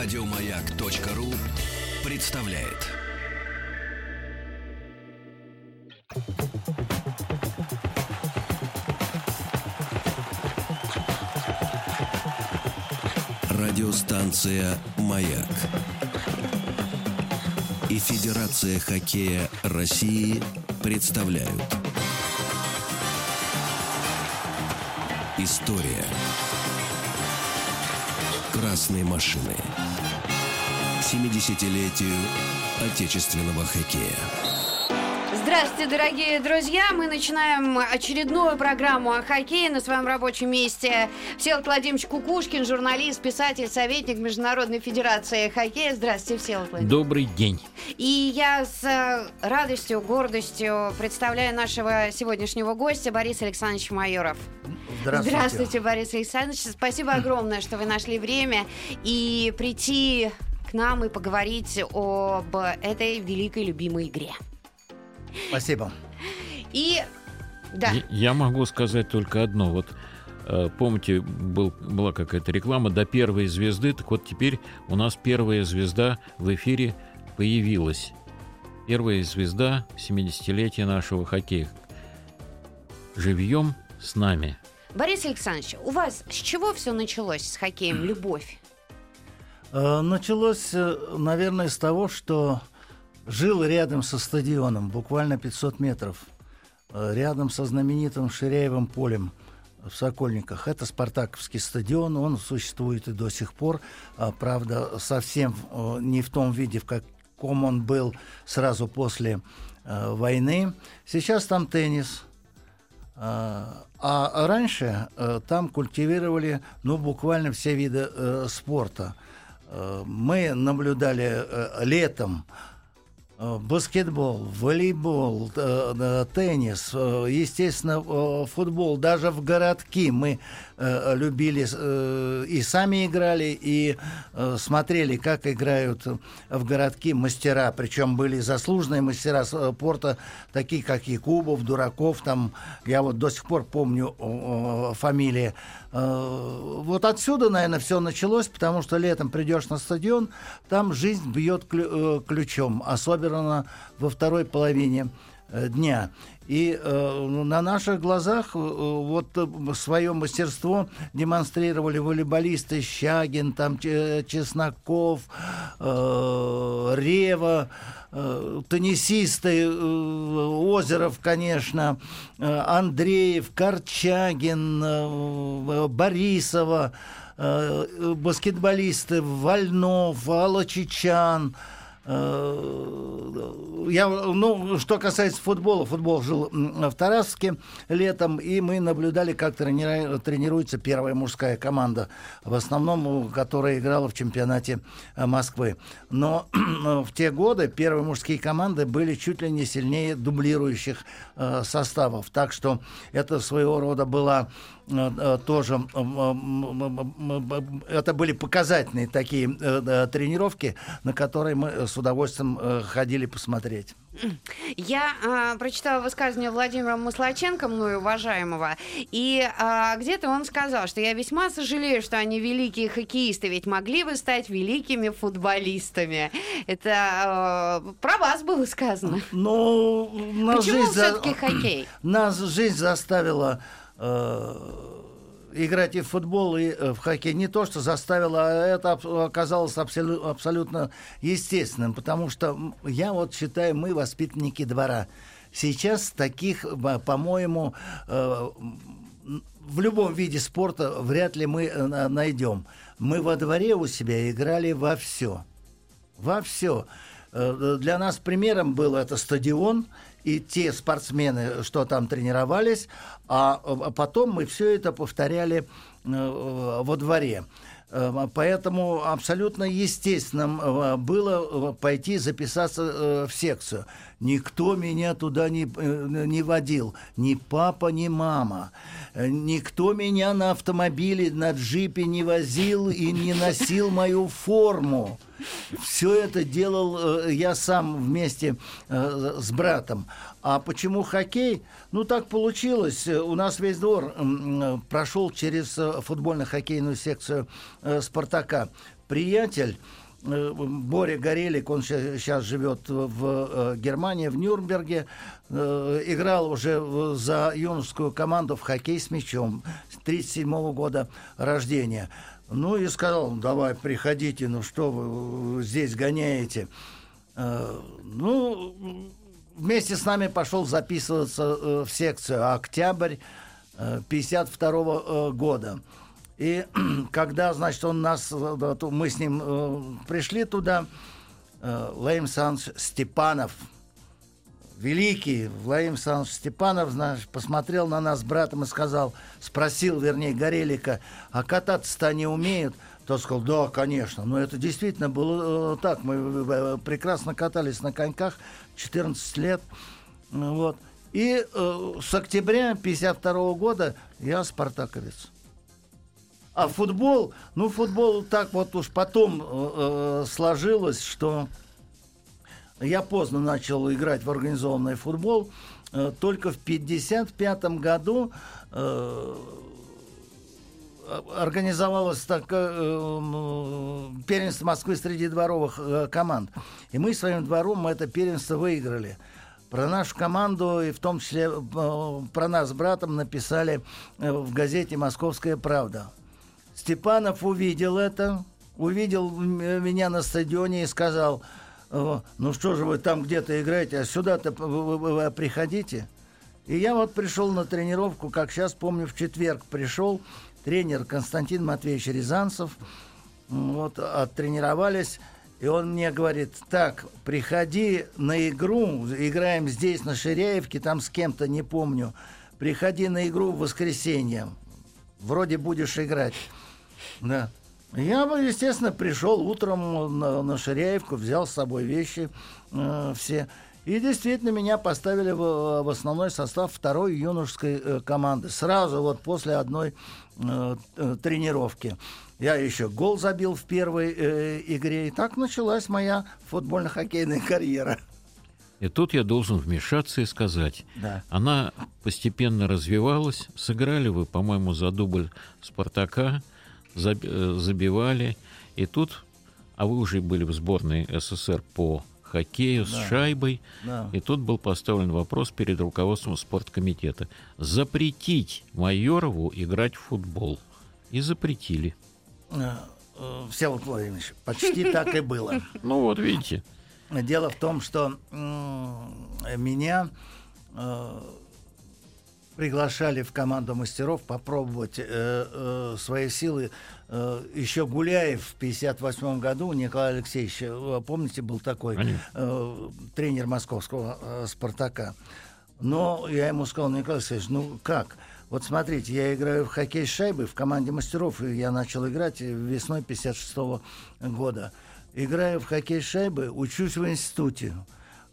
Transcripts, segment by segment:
Радиомаяк.ру представляет. Радиостанция «Маяк» и Федерация хоккея России представляют. История красной машины. 70-летию отечественного хоккея. Здравствуйте, дорогие друзья! Мы начинаем очередную программу о хоккее на своем рабочем месте. Всеволод Владимирович Кукушкин, журналист, писатель, советник Международной Федерации хоккея. Здравствуйте, Всеволод Владимирович. Добрый день. И я с э, радостью, гордостью представляю нашего сегодняшнего гостя Бориса Александровича Майоров. Здравствуйте. Здравствуйте, Борис Александрович. Спасибо огромное, что вы нашли время и прийти к нам и поговорить об этой великой любимой игре. Спасибо. И да. Я- Я могу сказать только одно. Вот э, помните, был, была какая-то реклама до первой звезды, так вот теперь у нас первая звезда в эфире появилась. Первая звезда 70-летия нашего хоккея. Живьем с нами. Борис Александрович, у вас с чего все началось с хоккеем? Любовь? Э, Началось, э, наверное, с того, что жил рядом со стадионом, буквально 500 метров, э, рядом со знаменитым Ширяевым полем в Сокольниках. Это Спартаковский стадион, он существует и до сих пор. А, Правда, совсем не в том виде, в каком он был сразу после войны. Сейчас там теннис. А раньше там культивировали, ну, буквально все виды спорта. Мы наблюдали э, летом э, баскетбол, волейбол, э, теннис, естественно, футбол. Даже в городки мы любили и сами играли, и смотрели, как играют в городки мастера. Причем были заслуженные мастера спорта, такие как Якубов, Дураков. Там, я вот до сих пор помню фамилии. Э, Вот отсюда, наверное, все началось, потому что летом придешь на стадион, там жизнь бьет э, ключом, особенно во второй половине э, дня. И э, на наших глазах э, вот э, свое мастерство демонстрировали волейболисты Щагин, там Че- Чесноков, э, Рева, э, теннисисты э, Озеров, конечно, э, Андреев, Корчагин, э, Борисова, э, баскетболисты Вольнов, Алла Чичан, Э, Я, ну, что касается футбола, футбол жил в Тарасовке летом, и мы наблюдали, как тренира- тренируется первая мужская команда, в основном, э, которая играла в чемпионате э, Москвы. Но в те годы первые мужские команды были чуть ли не сильнее дублирующих э, составов. Так что это своего рода была э, э, тоже это были показательные такие э, э, тренировки, на которые мы э, с удовольствием э, ходили посмотреть. Я а, прочитала высказывание Владимира Маслаченко, мною уважаемого, и а, где-то он сказал, что я весьма сожалею, что они великие хоккеисты, ведь могли бы стать великими футболистами. Это а, про вас было сказано. Ну, нас Почему жизнь, за- все-таки хоккей? нас жизнь заставила э, играть и в футбол, и э, в хоккей. Не то, что заставила, а это оказалось абсолю- абсолютно естественным, потому что я вот считаю, мы воспитанники двора. Сейчас таких, по-моему, э, в любом виде спорта вряд ли мы э, на- найдем. Мы во дворе у себя играли во все во все. Для нас примером был это стадион и те спортсмены, что там тренировались, а потом мы все это повторяли э, во дворе. Э, Поэтому абсолютно естественным э, было пойти записаться в секцию. Никто меня туда не, э, не водил. Ни папа, ни мама. Никто меня на автомобиле, на джипе не возил и не носил мою форму. Все это делал э, я сам вместе э, с братом. А почему хоккей? Ну, так получилось. У нас весь двор прошел через футбольно-хоккейную секцию «Спартака». приятель, Боря Горелик, он сейчас живет в Германии, в Нюрнберге, играл уже за юношескую команду в хоккей с мячом 37 года рождения. Ну и сказал, давай, приходите, ну что вы здесь гоняете. Ну, вместе с нами пошел записываться в секцию «Октябрь» 52 -го года. И когда, значит, он нас, мы с ним э, пришли туда, э, Санч Степанов, великий Владимир Александрович Степанов, значит, посмотрел на нас с братом и сказал, спросил, вернее, Горелика, а кататься-то они умеют? Тот сказал, да, конечно. Но это действительно было э, так. Мы э, прекрасно катались на коньках 14 лет. Вот. И э, с октября 52 года я спартаковец. А футбол, ну, футбол так вот уж потом э, э сложилось, что я поздно начал играть в организованный футбол. Э, только в 1955 году э, организовалось так, э, первенство Москвы среди дворовых э, команд. И мы своим двором это первенство выиграли. Про нашу команду и в том числе э, про нас с братом написали э, в газете «Московская правда». Степанов увидел это, увидел меня на стадионе и сказал, ну что же вы там где-то играете, а сюда-то приходите. И я вот пришел на тренировку, как сейчас помню, в четверг пришел тренер Константин Матвеевич Рязанцев, вот, оттренировались, и он мне говорит, так, приходи на игру, играем здесь, на Ширяевке, там с кем-то, не помню, приходи на игру в воскресенье, вроде будешь играть. Да. Я бы, естественно, пришел утром на, на Ширяевку, взял с собой вещи э, все. И действительно меня поставили в, в основной состав второй юношеской э, команды. Сразу вот после одной э, э, тренировки. Я еще гол забил в первой э, игре. И так началась моя футбольно-хоккейная карьера. И тут я должен вмешаться и сказать. Да. Она постепенно развивалась. Сыграли вы, по-моему, за дубль «Спартака». Э, забивали. И тут, а вы уже были в сборной СССР по хоккею с да. шайбой. Да. И тут был поставлен вопрос перед руководством спорткомитета. Запретить Майорову играть в футбол. И запретили. Э, э, Всеволод Владимирович, почти так и было. Ну вот, видите. Дело в том, что меня приглашали в команду мастеров попробовать э, э, свои силы. Э, еще Гуляев в 1958 году, Николай Алексеевич, э, помните, был такой э, тренер московского э, «Спартака». Но я ему сказал, Николай Алексеевич, ну как? Вот смотрите, я играю в хоккей с шайбой в команде мастеров, и я начал играть весной 56 -го года. Играю в хоккей с шайбой, учусь в институте.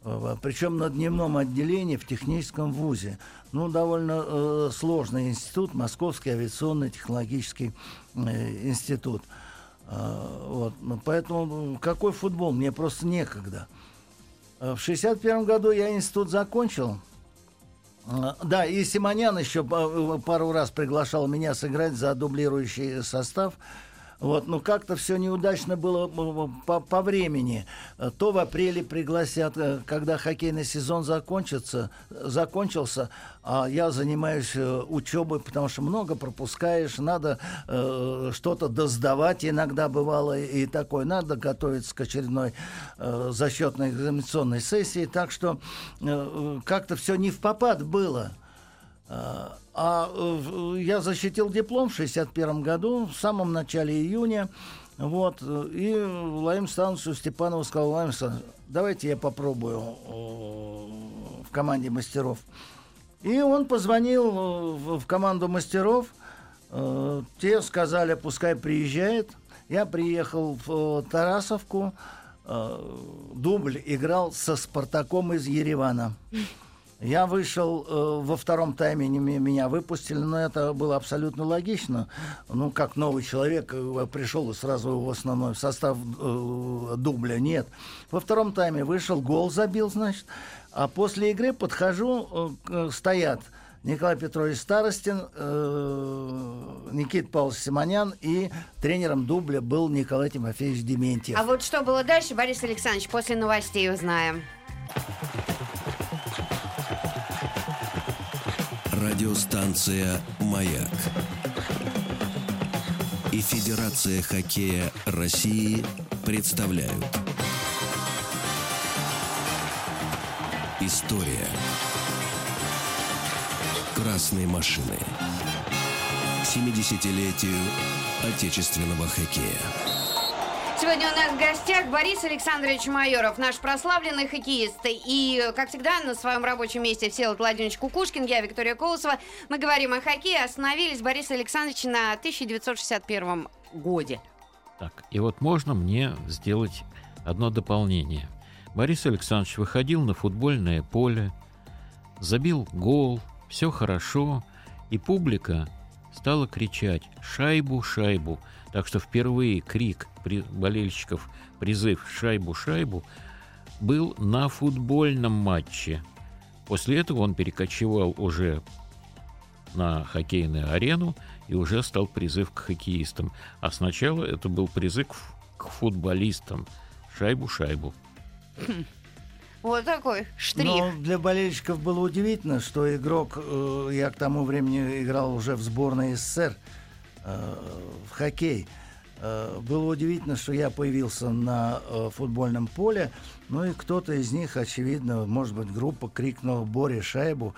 Э, причем на дневном отделении в техническом вузе. Ну, довольно э, сложный институт, Московский авиационный технологический э, институт. Э, вот. Ну, поэтому какой футбол? Мне просто некогда. Э, в 61 году я институт закончил. Э, да, и Симонян еще пару раз приглашал меня сыграть за дублирующий состав. Вот, но как-то все неудачно было по, по времени. То в апреле пригласят, э, когда хоккейный сезон закончится, закончился, а я занимаюсь э, учебой, потому что много пропускаешь, надо э, что-то досдавать иногда бывало и такое, надо готовиться к очередной э, зачетной экзаменационной сессии, так что э, как-то все не в попад было. А, а э, я защитил диплом в 61 году, в самом начале июня. Вот, и Владимир Становичу Степанову сказал, Владимир Станович, давайте я попробую в команде мастеров. И он позвонил э, в команду мастеров, э, те сказали, пускай приезжает. Я приехал в Тарасовку, дубль играл со Спартаком из Еревана. Я вышел э, во втором тайме, не, меня выпустили, но это было абсолютно логично. Ну, как новый человек э, пришел и сразу в основной состав э, дубля. Нет. Во втором тайме вышел, гол забил, значит. А после игры подхожу, э, стоят Николай Петрович Старостин, э, Никита Павлович Симонян и тренером дубля был Николай Тимофеевич Дементьев. А вот что было дальше, Борис Александрович, после новостей узнаем. Радиостанция «Маяк» и Федерация хоккея России представляют История красной машины. 70-летию отечественного хоккея. Сегодня у нас в гостях Борис Александрович Майоров, наш прославленный хоккеист. И, как всегда, на своем рабочем месте Всеволод Владимирович Кукушкин, я Виктория Колосова. Мы говорим о хоккее. Остановились Борис Александрович на 1961 годе. Так, и вот можно мне сделать одно дополнение. Борис Александрович выходил на футбольное поле, забил гол, все хорошо, и публика стала кричать «Шайбу, шайбу!». Так что впервые крик при болельщиков, призыв «Шайбу, шайбу!» был на футбольном матче. После этого он перекочевал уже на хоккейную арену и уже стал призыв к хоккеистам. А сначала это был призыв к футболистам. Шайбу, шайбу. Вот такой штрих. Но для болельщиков было удивительно, что игрок, э, я к тому времени играл уже в сборной СССР в хоккей. Э, было удивительно, что я появился на э, футбольном поле, ну и кто-то из них, очевидно, может быть, группа крикнула «Боре шайбу»,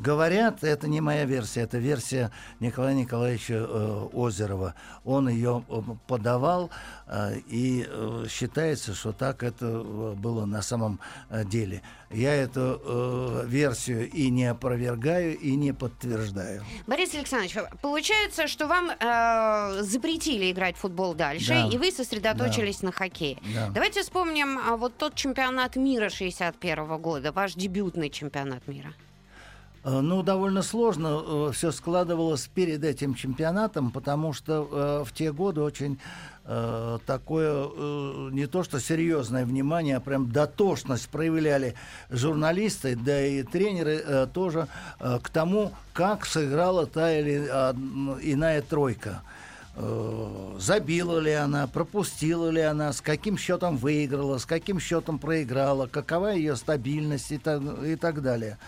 Говорят, это не моя версия, это версия Николая Николаевича э, Озерова. Он ее э, подавал, э, и э, считается, что так это э, было на самом э, деле. Я эту э, версию и не опровергаю, и не подтверждаю. Борис Александрович, получается, что вам э, запретили играть в футбол дальше, Да. и вы сосредоточились на хоккее. Да. Давайте вспомним а, вот тот чемпионат мира 61 года, ваш дебютный чемпионат мира. Э, Ну, довольно сложно все складывалось перед этим чемпионатом, потому что э, в те годы очень э, такое э, не то что серьезное внимание, а прям дотошность проявляли журналисты, да и тренеры э, тоже э, к тому, как сыграла та или иная тройка. Э, Забила ли она, пропустила ли она, с каким счетом выиграла, с каким счетом проиграла, какова ее стабильность и так, и так далее.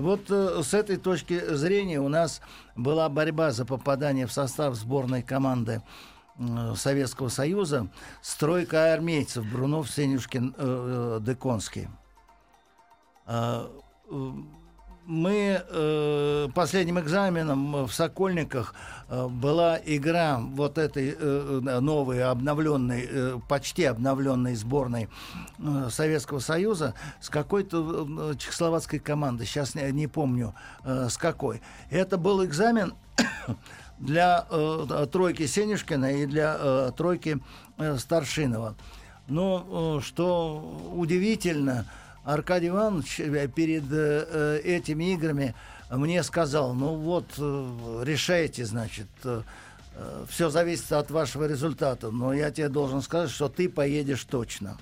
Вот э, с этой точки зрения у нас была борьба за попадание в состав сборной команды э, Советского Союза стройка армейцев Брунов, Сенюшкин, э, э, Деконский. Э, мы э, последним экзаменом в Сокольниках э, была игра вот этой э, новой обновленной, э, почти обновленной сборной э, Советского Союза с какой-то э, чехословацкой командой. Сейчас не, не помню э, с какой. Это был экзамен для э, тройки Сенюшкина и для э, тройки э, Старшинова. Но э, что удивительно, Аркадий Иванович э, перед э, этими играми мне сказал, ну вот, э, решайте, значит, все зависит от вашего результата, но я тебе должен сказать, что ты поедешь точно.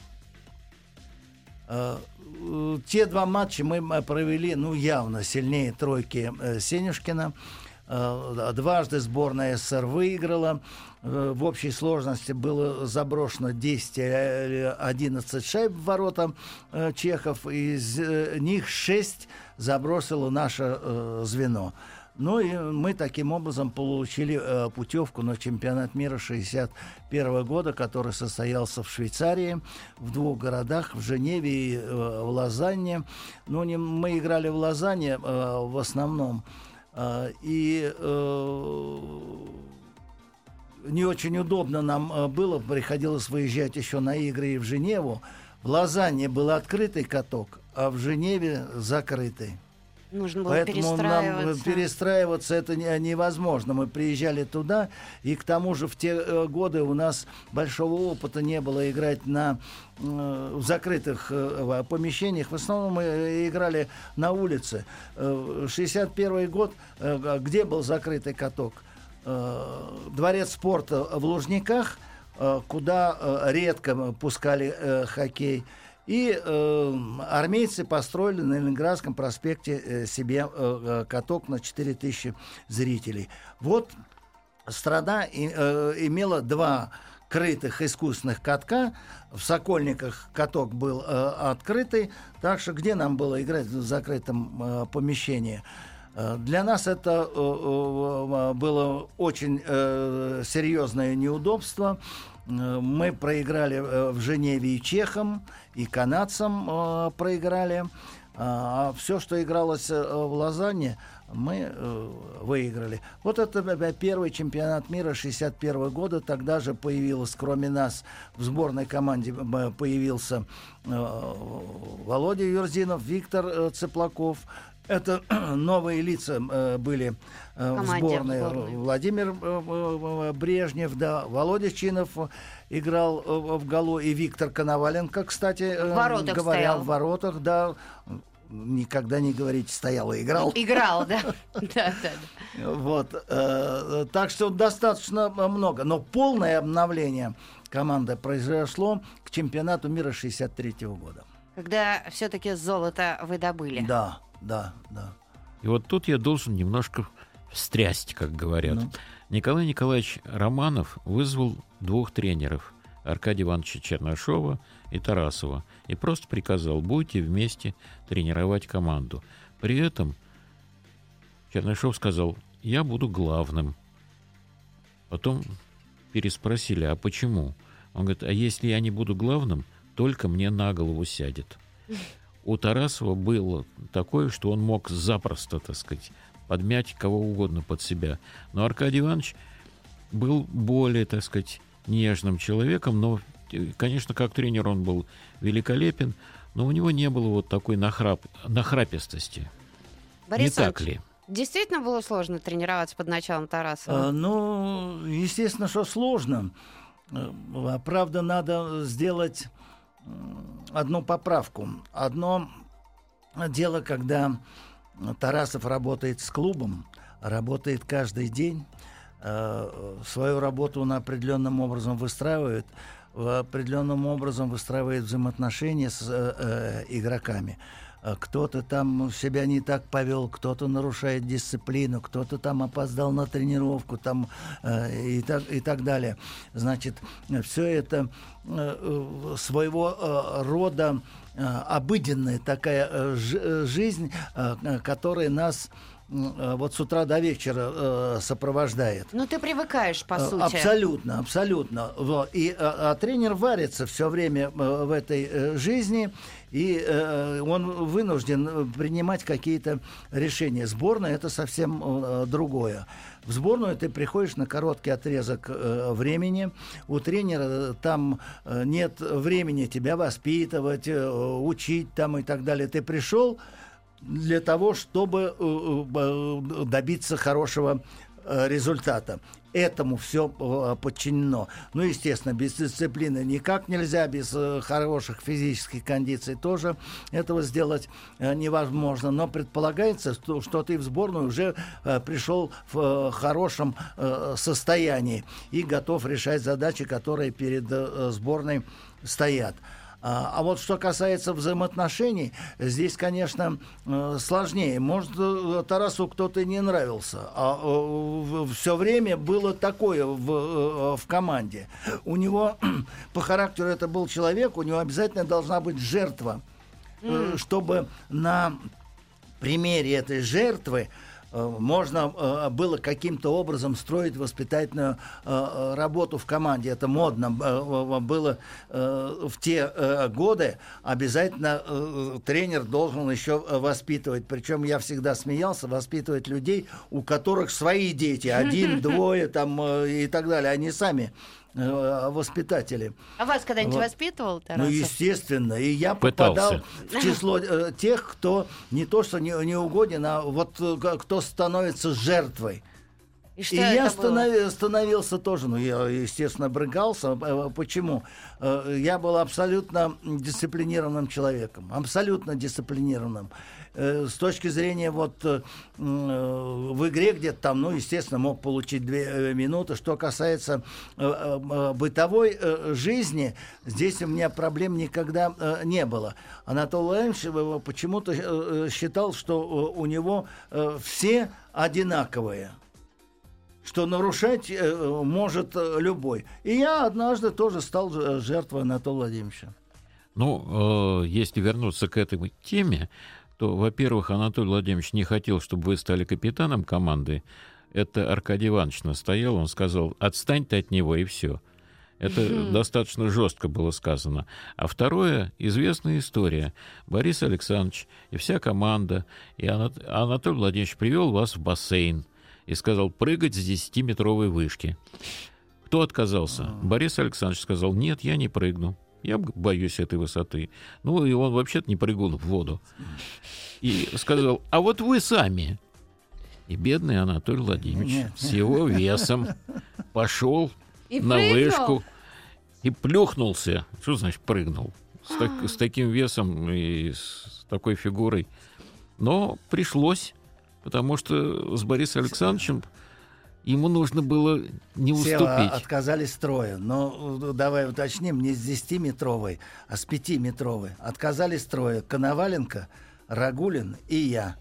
Э, э, Те два матча мы провели, ну, явно сильнее тройки э, Сенюшкина. Э, Дважды сборная СССР выиграла. Э, В общей сложности было заброшено 10 или 11 шайб в ворота э, чехов. Из э, них 6 забросило наше э, звено. Ну и мы таким образом получили э, путевку на чемпионат мира 61 года, который состоялся в Швейцарии, в двух городах, в Женеве и э, в Лозанне. Ну, не, мы играли в Лозанне э, в основном. Э, и э, не очень удобно нам э, было, приходилось выезжать еще на игры и в Женеву. В Лозанне был открытый каток, а в Женеве закрытый. Нужно было Поэтому нам э, перестраиваться. перестраиваться это не- невозможно. Мы приезжали туда, и к тому же в те э, годы у нас большого опыта не было играть на в закрытых помещениях. В основном мы играли на улице. Э, 61 год, где был закрытый каток? Э, Дворец спорта в Лужниках, э, куда э, редко пускали хоккей. И э, армейцы построили на Ленинградском проспекте себе э каток на 4000 зрителей. Вот страна и, э, имела два крытых искусственных катка. В Сокольниках каток был э, открытый, так что где нам было играть в закрытом э, помещении? Э, для нас это э, э, было очень серьезное неудобство. Мы проиграли в Женеве и чехам, и канадцам проиграли. А все, что игралось в Лозанне, мы выиграли. Вот это первый чемпионат мира 61 года. Тогда же появилось, кроме нас, в сборной команде появился Володя Юрзинов, Виктор Цыплаков. Это новые лица э, были э, в сборной. сборной. Владимир э, Брежнев, да, Володя Чинов играл в голу, и Виктор Коноваленко, кстати, в говоря, стоял. в воротах, да никогда не говорите стоял и играл. Играл, да. да, да. Вот. Э, так что достаточно много. Но полное обновление команды произошло к чемпионату мира 63 года. Когда все-таки золото вы добыли. Да, да, да. И вот тут я должен немножко встрясть, как говорят. Ну. Николай Николаевич Романов вызвал двух тренеров. Аркадия Ивановича Чернышова и Тарасова и просто приказал, будете вместе тренировать команду. При этом Чернышов сказал, я буду главным. Потом переспросили, а почему? Он говорит, а если я не буду главным, только мне на голову сядет. У Тарасова было такое, что он мог запросто, так сказать, подмять кого угодно под себя. Но Аркадий Иванович был более, так сказать, нежным человеком, но, конечно, как тренер он был великолепен, но у него не было вот такой нахрап, нахрапистости. Борис не так ли? Действительно было сложно тренироваться под началом Тарасова? А, ну, естественно, что сложно. А, правда, надо сделать одну поправку. Одно дело, когда Тарасов работает с клубом, работает каждый день, Э, свою работу он определенным образом выстраивает, определенным образом выстраивает взаимоотношения с э, э игроками. Э, кто-то там себя не так повел, кто-то нарушает дисциплину, кто-то там опоздал на тренировку там, э, и, так, и так далее. Значит, все это э, своего э, рода э, обыденная такая жизнь, которая нас вот с утра до вечера э, сопровождает. Ну, ты привыкаешь, по э, сути. Абсолютно, абсолютно. И а, а тренер варится все время э, в этой жизни, и э, он вынужден принимать какие-то решения. Сборная это совсем э, другое. В сборную ты приходишь на короткий отрезок э, времени. У тренера там э, нет времени тебя воспитывать, э, учить там и так далее. Ты пришел, для того, чтобы э, э, добиться хорошего э, результата. Этому все подчинено. Ну, естественно, без дисциплины никак нельзя, без хороших физических кондиций тоже этого сделать невозможно. Но предполагается, что, что ты в сборную уже пришел в хорошем состоянии и готов решать задачи, которые перед сборной стоят. А, а вот что касается взаимоотношений, здесь, конечно, э, сложнее. Может, э, Тарасу кто-то не нравился, а э, все время было такое в, в команде. У него по характеру это был человек, у него обязательно должна быть жертва, mm. чтобы на примере этой жертвы можно э, было каким-то образом строить воспитательную э, работу в команде. Это модно было в те годы. Обязательно тренер должен еще воспитывать. Причем я всегда смеялся, воспитывать людей, у которых свои дети, один, двое там и так далее. Они сами Э, воспитатели. А вас когда-нибудь вот. воспитывал Тарасов? Ну, естественно. И я Пытался. попадал в число э, тех, кто не то что не, не угоден, а вот э, кто становится жертвой. И, что И это я было? станови- становился тоже, ну, я, естественно, брыгался. Э, Почему? Э, Я был абсолютно дисциплинированным человеком. Абсолютно дисциплинированным. Э, С точки зрения вот э, в игре где-то там, ну, естественно, мог получить две э, минуты. Что касается бытовой жизни, здесь у меня проблем никогда не было. Анатолий э, почему-то считал, что у него все одинаковые что нарушать может любой. И я однажды тоже стал жертвой Анатолия Владимировича. Ну, если вернуться к этой теме, то, во-первых, Анатолий Владимирович не хотел, чтобы вы стали капитаном команды. Это Аркадий Иванович настоял, он сказал, отстань ты от него, и все. Это достаточно жестко было сказано. А второе, известная история. Борис Александрович и вся команда, и Ана- Анатолий Владимирович привел вас в бассейн и сказал прыгать с 10-метровой вышки. Кто отказался? Борис Александрович сказал, нет, я не прыгну. Я боюсь этой высоты. Ну, и он вообще-то не прыгнул в воду. И сказал, а вот вы сами. И бедный Анатолий Владимирович Нет. с его весом пошел И на прыгнул? вышку и плюхнулся. Что значит прыгнул? С, так- с таким весом и с такой фигурой. Но пришлось, потому что с Борисом Александровичем ему нужно было не Все уступить. отказались строя. Но э, давай уточним, не с 10-метровой, а с 5-метровой. Отказались строя Коноваленко, Рагулин и я.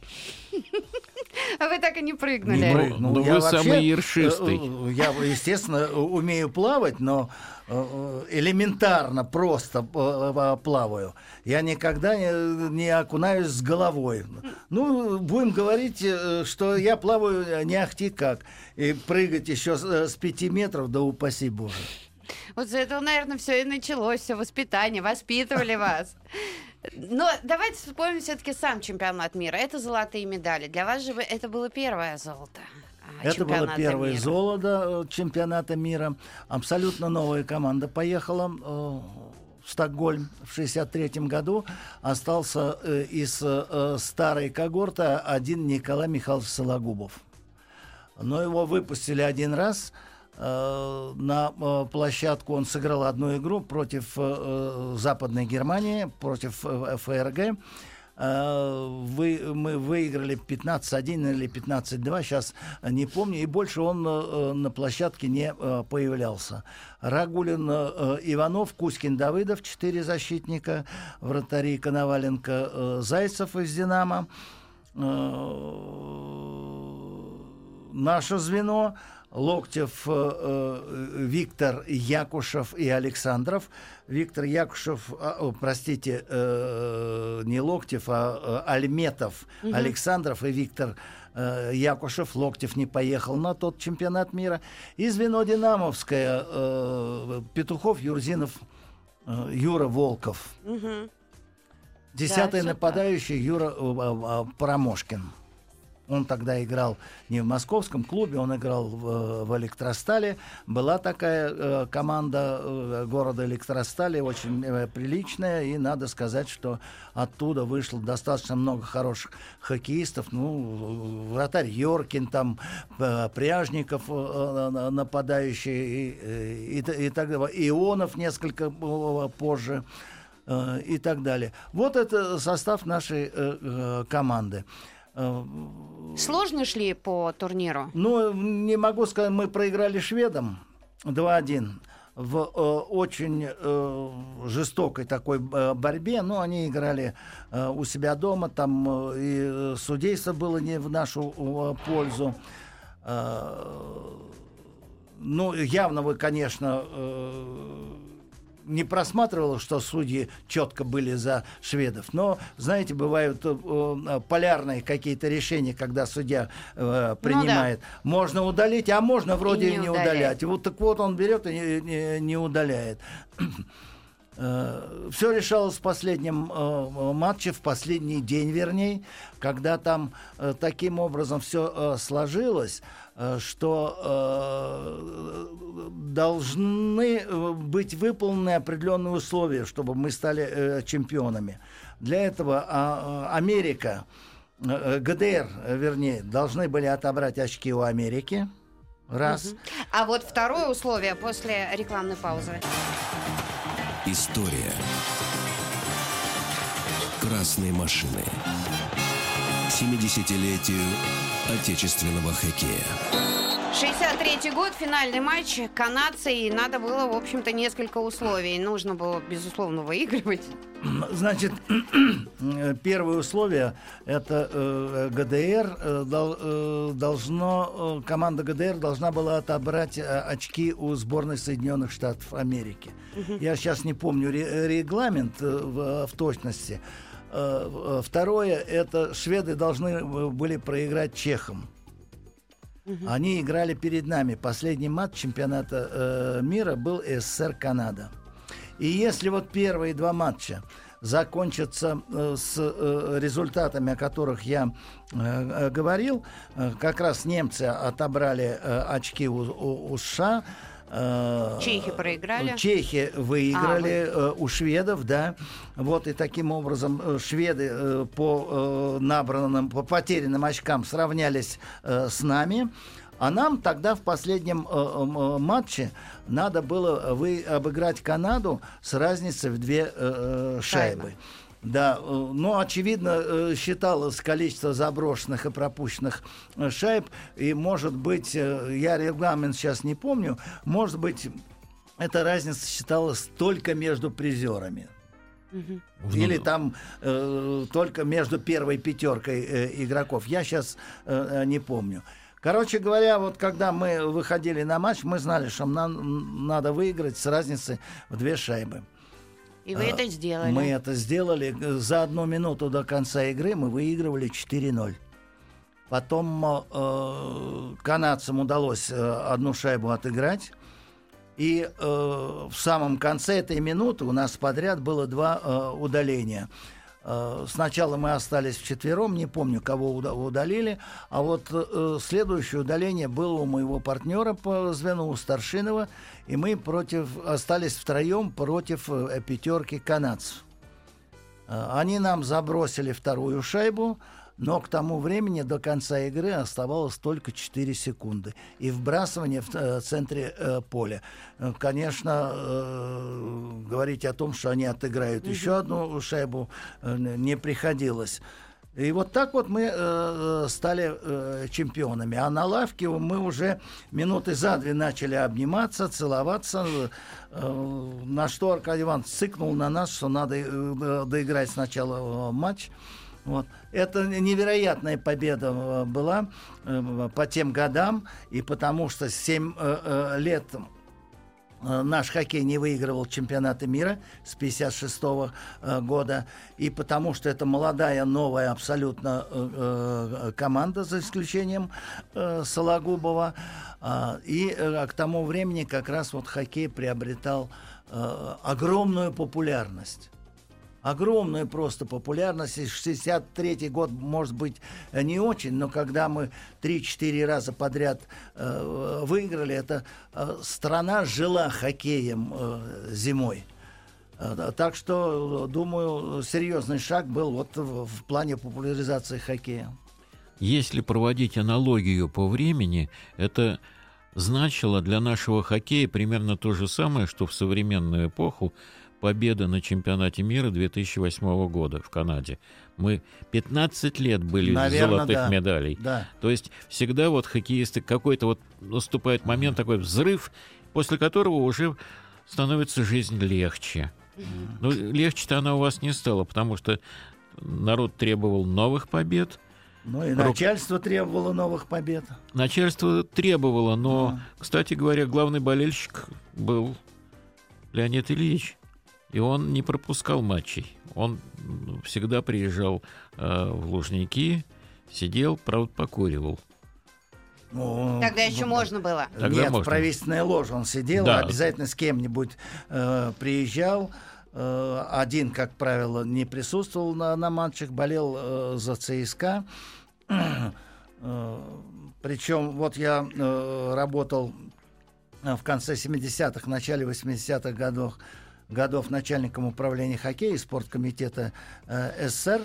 А вы так и не прыгнули. Не прыгнул. ну я вы самый ершистый. э, э, Я, естественно, умею плавать, но э, элементарно просто плаваю. Я никогда не, не окунаюсь с головой. Ну, будем говорить, что я плаваю э, не ахти как. И прыгать еще с, пяти метров, да упаси Боже. Вот с этого, наверное, все и началось, все воспитание, воспитывали вас. Но давайте вспомним все-таки сам чемпионат мира. Это золотые медали. Для вас же это было первое золото. а, Это было первое мира. золото э, чемпионата мира. Абсолютно новая команда поехала э, в Стокгольм в 63 году. Остался э, из э, старой когорты один Николай Михайлович Сологубов. Но его выпустили один раз. Э, На э, площадку он сыграл одну игру против э, Западной Германии, против ФРГ. Вы, мы выиграли 15-1 или 15-2, сейчас не помню, и больше он на площадке не появлялся. Рагулин, Иванов, Кузькин, Давыдов, четыре защитника, вратари Коноваленко, Зайцев из «Динамо», наше звено, Локтев, э, э, Виктор Якушев и Александров. Виктор Якушев, а, о, простите, э, не Локтев, а Альметов, Александров и Виктор э, Якушев. Локтев не поехал на тот чемпионат мира. И звено Динамовское, э, Петухов, Юрзинов, э, Юра Волков. Мгм. Десятый всё нападающий Юра э, э, Парамошкин. Он тогда играл не в московском клубе, он играл в, в Электростале. Была такая э, команда э, города Электростали, очень э, приличная, и надо сказать, что оттуда вышло достаточно много хороших хоккеистов. Ну, вратарь Йоркин, там э, Пряжников э, э, нападающий, и, э, и, и так далее. Ионов несколько э, позже э, и так далее. Вот это состав нашей э, э, команды. Э, Сложно шли по турниру? Ну, не могу сказать, мы проиграли шведам 2-1 в э, очень э, жестокой такой э, борьбе. Ну, они играли э, у себя дома, там э, и судейство было не в нашу э, пользу. Э, ну, явно вы, конечно, э, не просматривал, что судьи четко были за шведов. Но, знаете, бывают э, э, полярные какие-то решения, когда судья э, принимает. Можно удалить, а можно вроде Ну И не не, удалять. удалять. Вот так вот он берет и не, не- не удаляет. Все решалось в последнем э, матче, в последний день, вернее, когда там э, таким образом все сложилось, э, что э, должны э, быть выполнены определенные условия, чтобы мы стали э, чемпионами. Для этого а, а, Америка, э, ГДР, э, вернее, должны были отобрать очки у Америки. Раз. Мгм. А вот второе условие после рекламной паузы. История. Красные машины. 70-летию отечественного хоккея. 63-й год, финальный матч, канадцы, и надо было, в общем-то, несколько условий. Нужно было, безусловно, выигрывать. Значит, первое условие это э, ГДР э, дол- э, должно э, команда ГДР должна была отобрать э, очки у сборной Соединенных Штатов Америки. Я сейчас не помню ре- регламент э, в, в точности. Э, э, Второе это шведы должны э, были проиграть чехам. Они играли перед нами. Последний матч чемпионата э, мира был СССР Канада. И если вот первые два матча закончатся э, с э, результатами, о которых я э, говорил, э, как раз немцы отобрали э, очки у, у- у США. Э, Чехи проиграли. Чехи выиграли э, у шведов, да. Вот и таким образом э, шведы по набранным, по потерянным очкам сравнялись с нами. А нам тогда в последнем матче надо было вы, обыграть Канаду с разницей в две шайбы. Да, э, но очевидно э, считалось количество заброшенных и пропущенных э, шайб, и может быть, э, я регламент сейчас не помню, может быть, эта разница считалась только между призерами. Или там э, только между первой пятеркой э, игроков. Я сейчас не помню. Короче говоря, вот когда мы выходили на матч, мы знали, что нам надо выиграть с разницей в две шайбы. И вы это сделали. Мы это сделали. За одну минуту до конца игры мы выигрывали 4-0. Потом э, канадцам удалось э, одну шайбу отыграть. И э, в самом конце этой минуты у нас подряд было два э, удаления. Э, Сначала мы остались вчетвером, не помню, кого уда- удалили, а вот э, следующее удаление было у моего партнера по звену, у Старшинова, и мы против, остались втроем против э, пятерки канадцев. Они нам забросили вторую шайбу, но к тому времени до конца игры оставалось только 4 секунды. И вбрасывание в э, центре э, поля. Э, Конечно, э, говорить о том, что они отыграют еще одну шайбу, э, не приходилось. И вот так вот мы э, стали э, чемпионами. А на лавке мы уже минуты за две начали обниматься, целоваться. Э, на что Аркадий Иванович цикнул на нас, что надо э, доиграть сначала матч. Вот. Это невероятная победа э, была э, по тем годам, и потому что 7 лет э, наш хоккей не выигрывал чемпионаты мира с 56 года, и потому что это молодая, новая абсолютно команда, за исключением Сологубова, А, и к тому времени как раз вот хоккей приобретал огромную популярность огромную просто популярность. И 63 год, может быть, не очень, но когда мы 3-4 раза подряд э, выиграли, это э, страна жила хоккеем э, зимой. Э, Так что, думаю, серьезный шаг был вот в, в плане популяризации хоккея. Если проводить аналогию по времени, это значило для нашего хоккея примерно то же самое, что в современную эпоху победа на чемпионате мира 2008 года в Канаде. Мы 15 лет были Наверно, золотых да. медалей. Да. То есть всегда вот хоккеисты какой-то вот наступает момент такой взрыв, после которого уже становится жизнь легче. Ну, легче-то она у вас не стала, потому что народ требовал новых побед, Ну и Рок- начальство требовало новых побед. Начальство требовало, но, кстати говоря, главный болельщик был Леонид Ильич. И он не пропускал матчей. Он м, всегда приезжал э, в Лужники, сидел, правда, покуривал. Ну, Тогда еще ну, можно было. Тогда Нет, можно. в правительственной ложе он сидел, Да. обязательно с кем-нибудь э, приезжал. Э, один, как правило, не присутствовал на, на матчах, болел э, за ЦСКА. Э, Причем вот я э, работал э, в конце 70-х, начале 80-х годов, годов начальником управления хоккея и спорткомитета э, СССР.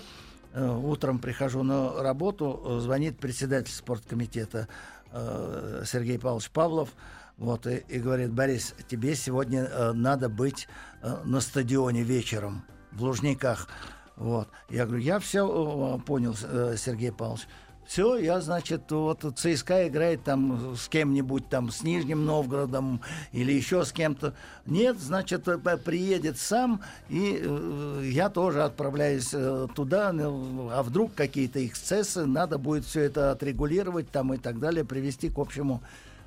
Э, Утром прихожу на работу, э, звонит председатель спорткомитета э, Сергей Павлович Павлов, вот, и, и говорит, Борис, тебе сегодня э, надо быть э, на стадионе вечером в Лужниках. Вот. Я говорю, я все э, понял, э, Сергей Павлович. Все, я, значит, вот ЦСКА играет там с кем-нибудь там, с Нижним Новгородом или еще с кем-то. Нет, значит, э, приедет сам, и э, я тоже отправляюсь э, туда, ну, а вдруг какие-то эксцессы, надо будет все это отрегулировать там и так далее, привести к общему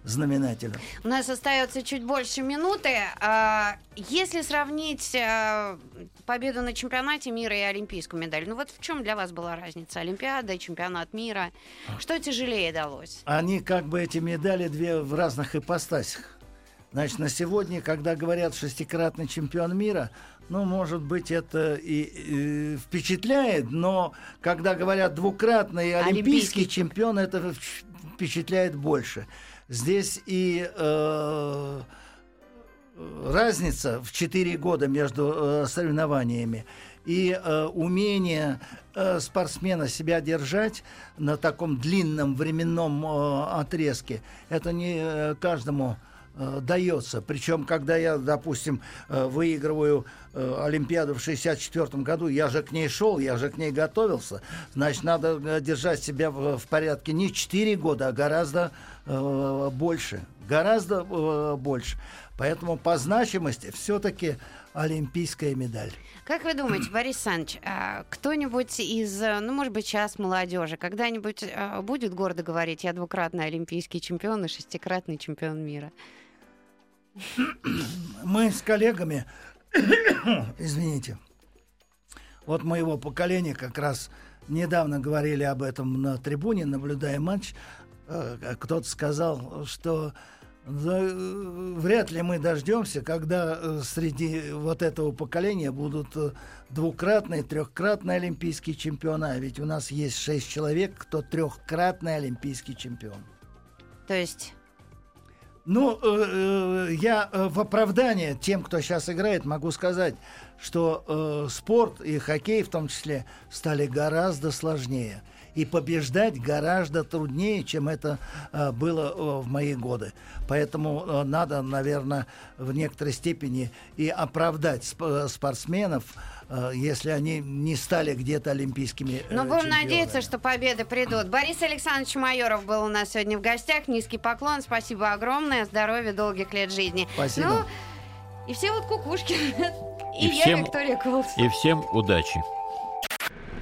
знаменателю. У нас остается чуть больше минуты. А, если сравнить а, победу на чемпионате мира и олимпийскую медаль, ну вот в чем для вас была разница? Олимпиада и чемпионат мира. Что тяжелее далось? Они как бы эти медали две в разных ипостасях. Значит, на сегодня, когда говорят шестикратный чемпион мира, ну, может быть, это и, и впечатляет, но когда говорят двукратный олимпийский, олимпийский чемпион, это впечатляет больше. Здесь и э, разница в 4 года между э, соревнованиями и э, умение э, спортсмена себя держать на таком длинном временном э, отрезке, это не э, каждому э, дается. Причем, когда я, допустим, э, выигрываю э, Олимпиаду в 64 году, я же к ней шел, я же к ней готовился. Значит, надо э, держать себя в, в порядке не 4 года, а гораздо Э, больше, гораздо э, больше. Поэтому по значимости все-таки олимпийская медаль. Как вы думаете, Борис Александрович, а кто-нибудь из, ну, может быть, сейчас молодежи, когда-нибудь а, будет гордо говорить, я двукратный олимпийский чемпион и шестикратный чемпион мира? Мы с коллегами, извините, вот моего поколения как раз недавно говорили об этом на трибуне, наблюдая матч. Э, кто-то сказал, что вряд ли мы дождемся, когда э, среди вот этого поколения будут э, двукратные, трехкратные олимпийские чемпионы. А ведь у нас есть шесть человек, кто трехкратный олимпийский чемпион. То есть ну, э, я в оправдание тем, кто сейчас играет, могу сказать, что э, спорт и хоккей в том числе стали гораздо сложнее и побеждать гораздо труднее, чем это э, было э, в мои годы. Поэтому э, надо, наверное, в некоторой степени и оправдать сп- спортсменов, если они не стали где-то олимпийскими э, Но будем надеяться, что победы придут. Борис Александрович Майоров был у нас сегодня в гостях. Низкий поклон, спасибо огромное, здоровья, долгих лет жизни. Спасибо. Ну, и все вот кукушки. И, и всем, я, Виктория Кулс. И всем удачи.